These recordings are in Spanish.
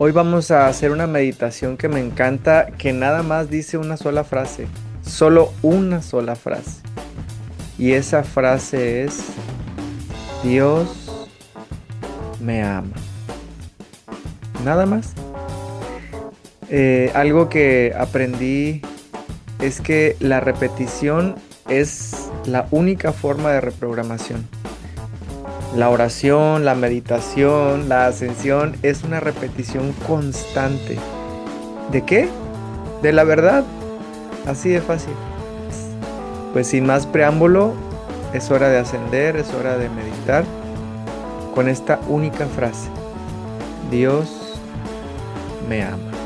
Hoy vamos a hacer una meditación que me encanta, que nada más dice una sola frase, solo una sola frase. Y esa frase es, Dios me ama. Nada más. Eh, algo que aprendí es que la repetición es la única forma de reprogramación. La oración, la meditación, la ascensión es una repetición constante. ¿De qué? De la verdad. Así de fácil. Pues sin más preámbulo, es hora de ascender, es hora de meditar con esta única frase. Dios me ama.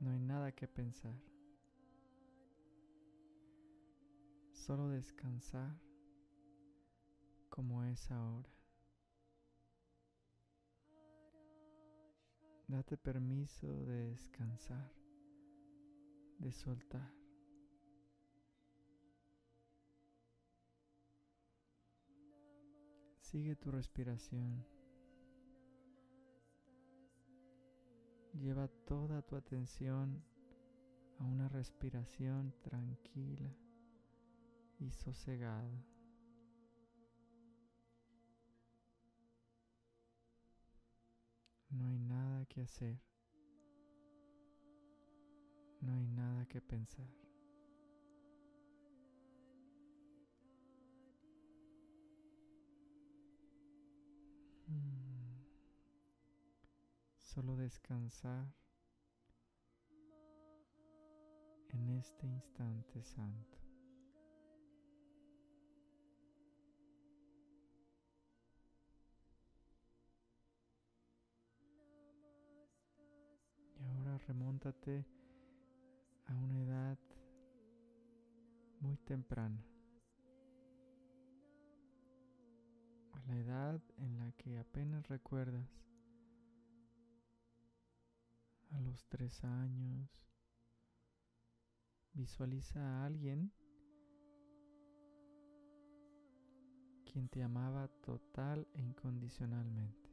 No hay nada que pensar. Solo descansar como es ahora. Date permiso de descansar, de soltar. Sigue tu respiración. Lleva toda tu atención a una respiración tranquila y sosegada. No hay nada que hacer. No hay nada que pensar. Mm. Solo descansar en este instante santo. Y ahora remóntate a una edad muy temprana. A la edad en la que apenas recuerdas. A los tres años. Visualiza a alguien quien te amaba total e incondicionalmente.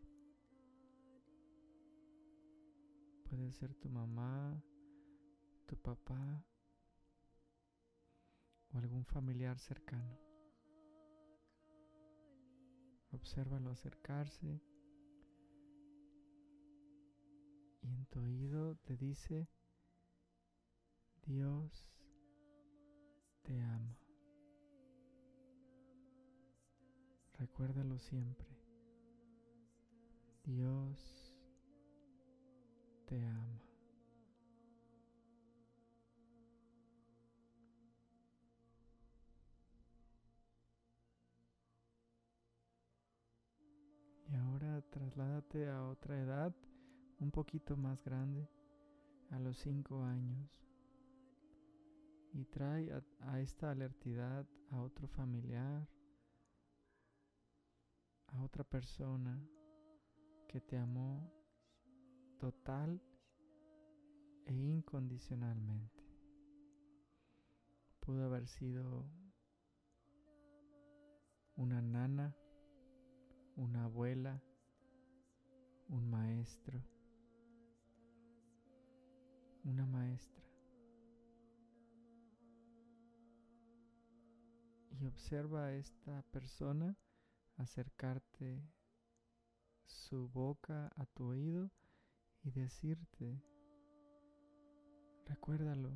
Puede ser tu mamá, tu papá o algún familiar cercano. Obsérvalo acercarse y en tu oído te dice, Dios te ama. Recuérdalo siempre. Dios te ama. Y ahora trasládate a otra edad un poquito más grande, a los cinco años, y trae a, esta alertidad a otro familiar, a otra persona que te amó total e incondicionalmente. Pudo haber sido una nana, una abuela, un maestro, una maestra. Y observa a esta persona acercarte su boca a tu oído y decirte, recuérdalo,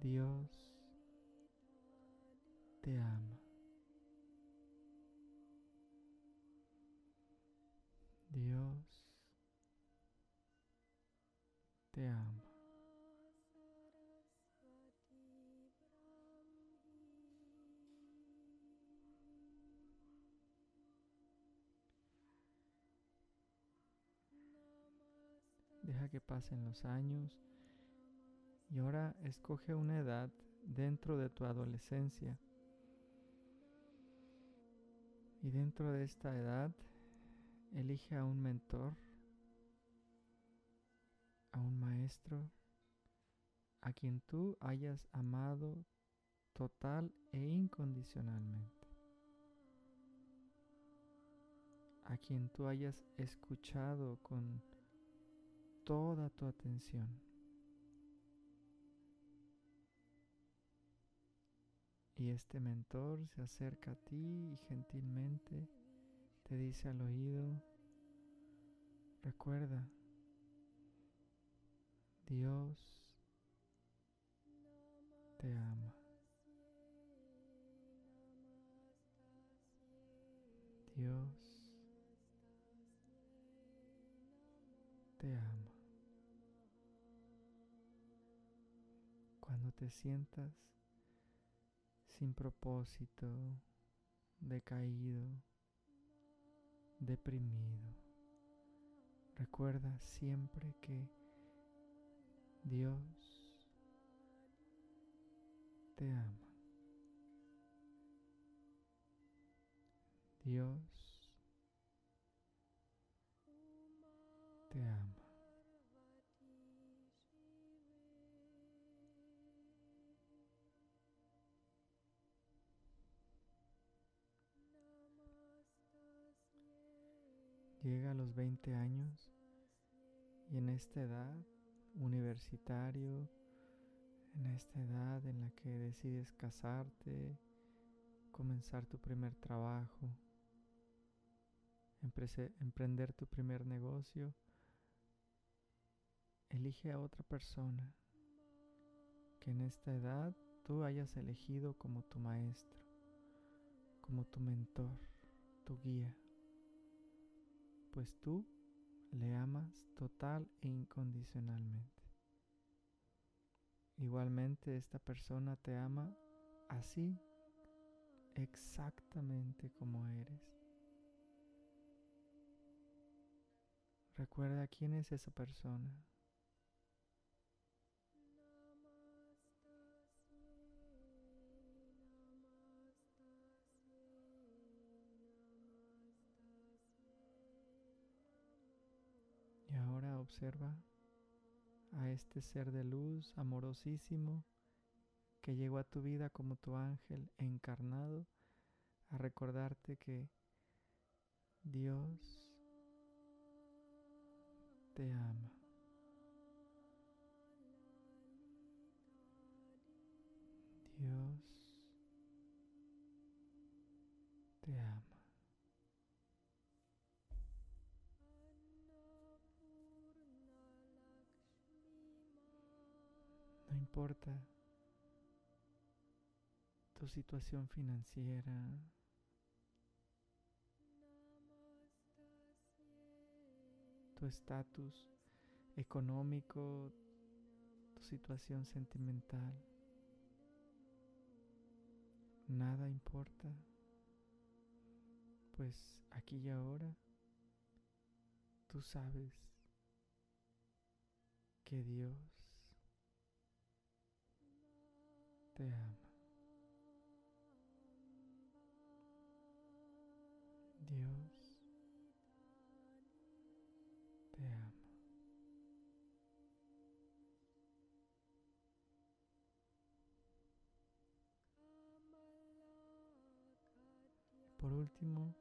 Dios te ama. Dios Deja que pasen los años y ahora escoge una edad dentro de tu adolescencia. Y dentro de esta edad, elige a un mentor a un maestro, a quien tú hayas amado total e incondicionalmente. A quien tú hayas escuchado con toda tu atención. Y este mentor se acerca a ti y gentilmente te dice al oído, recuerda, Dios te ama. Dios te ama. Cuando te sientas sin propósito, decaído, deprimido, recuerda siempre que Dios te ama. Dios te ama. Llega a los 20 años y en esta edad, universitario, en esta edad en la que decides casarte, comenzar tu primer trabajo, emprender tu primer negocio, elige a otra persona. Que en esta edad tú hayas elegido como tu maestro, como tu mentor, tu guía, pues tú le amas total e incondicionalmente. Igualmente esta persona te ama así exactamente como eres. Recuerda quién es esa persona. Observa a este ser de luz amorosísimo que llegó a tu vida como tu ángel encarnado a recordarte que Dios te ama. Dios te ama. Importa tu situación financiera, tu estatus económico, tu situación sentimental. Nada importa, pues aquí y ahora tú sabes que Dios te ama. Dios te ama. Por último,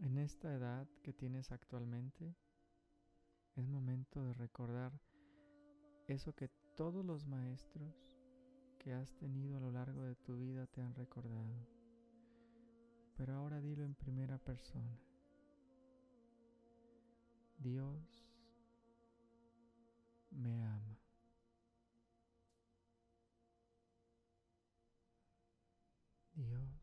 en esta edad que tienes actualmente, es momento de recordar eso que todos los maestros que has tenido a lo largo de tu vida te han recordado. Pero ahora dilo en primera persona. Dios me ama. Dios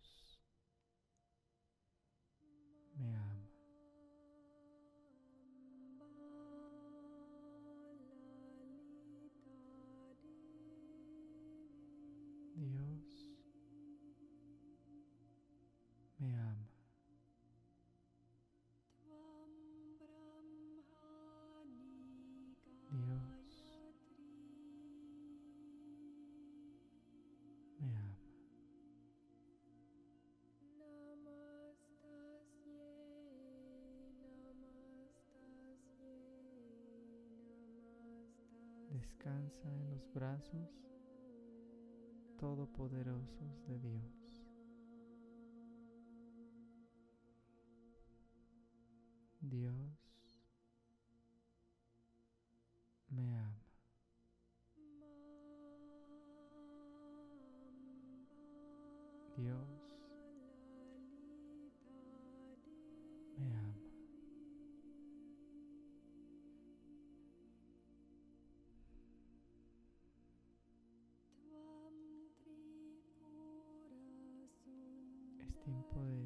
Descansa en los brazos todopoderosos de Dios. Dios me ama.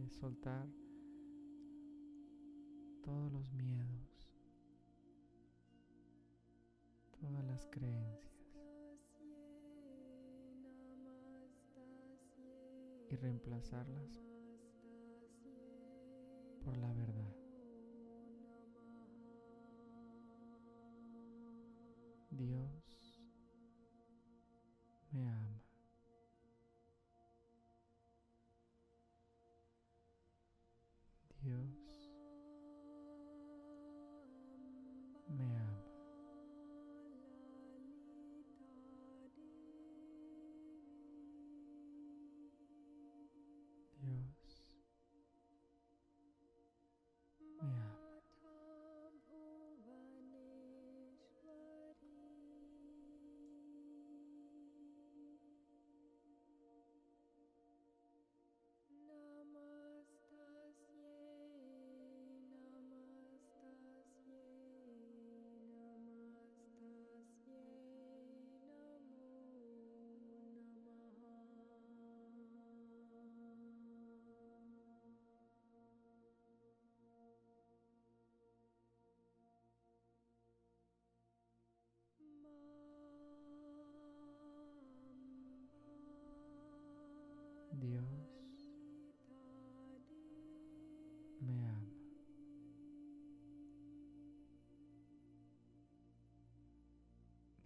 Soltar todos los miedos, todas las creencias y reemplazarlas por la verdad. Dios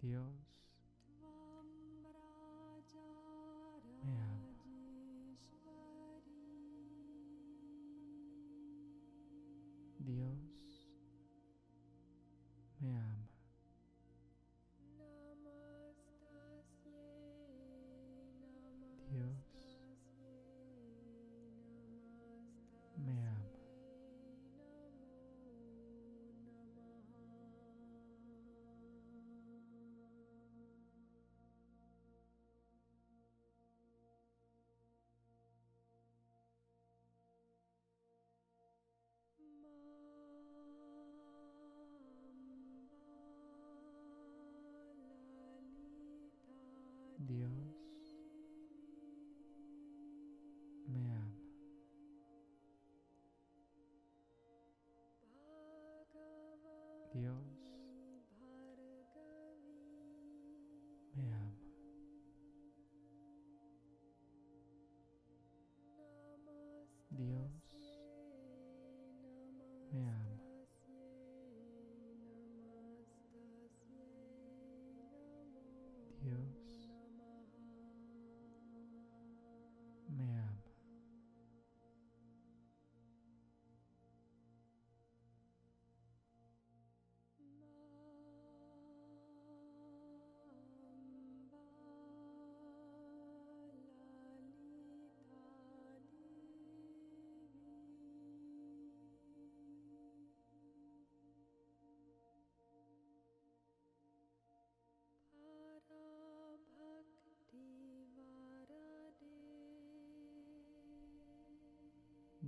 here Yeah.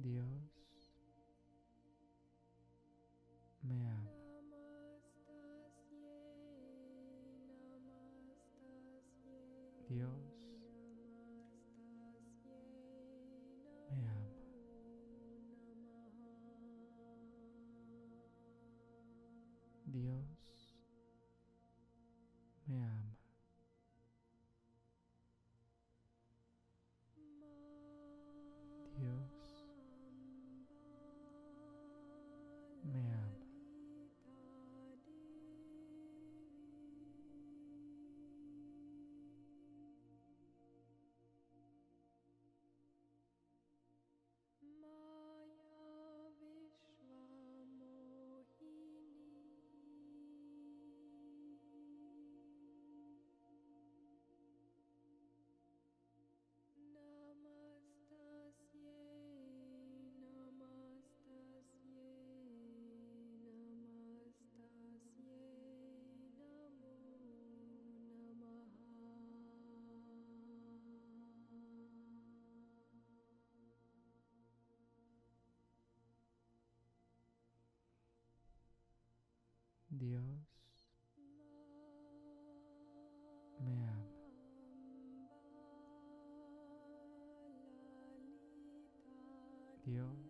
Dios me ama. Dios Dios me ama. Dios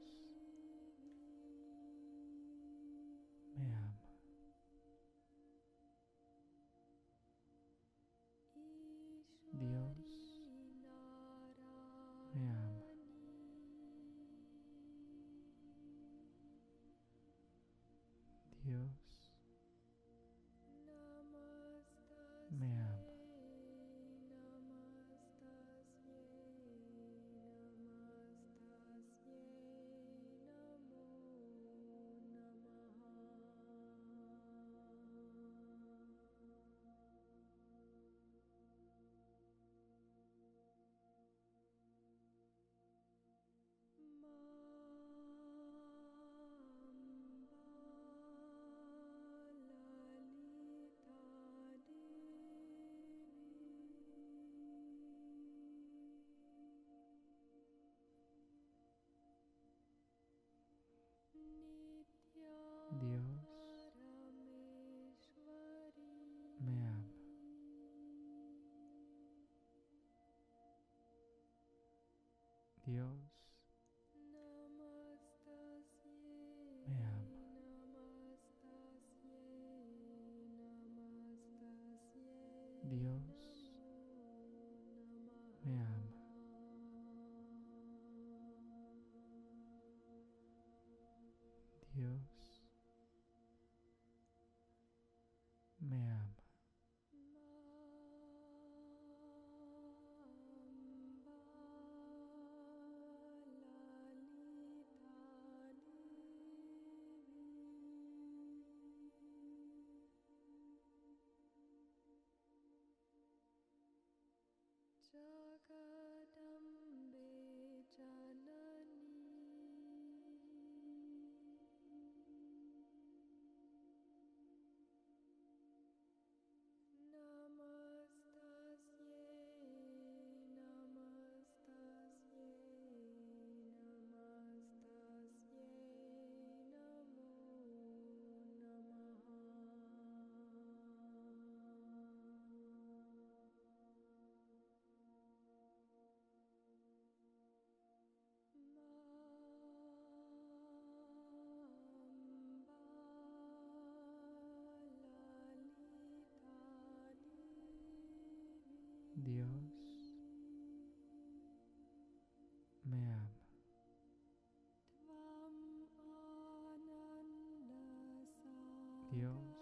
Dios me ama. so Dios me ama. Dios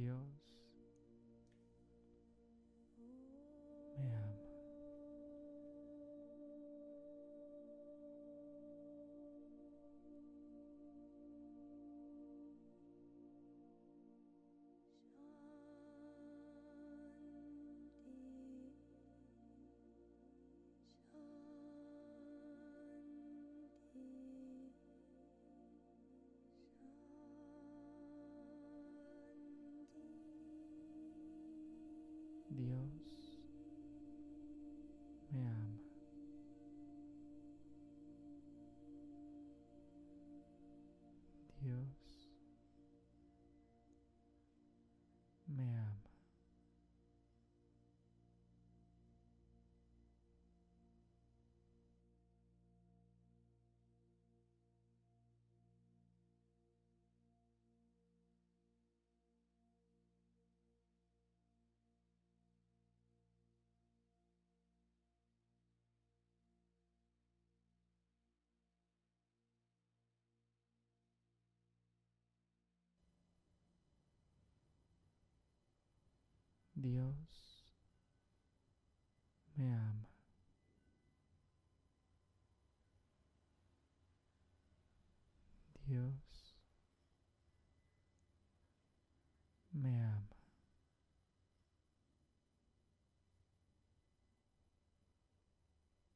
되어 Dios me ama.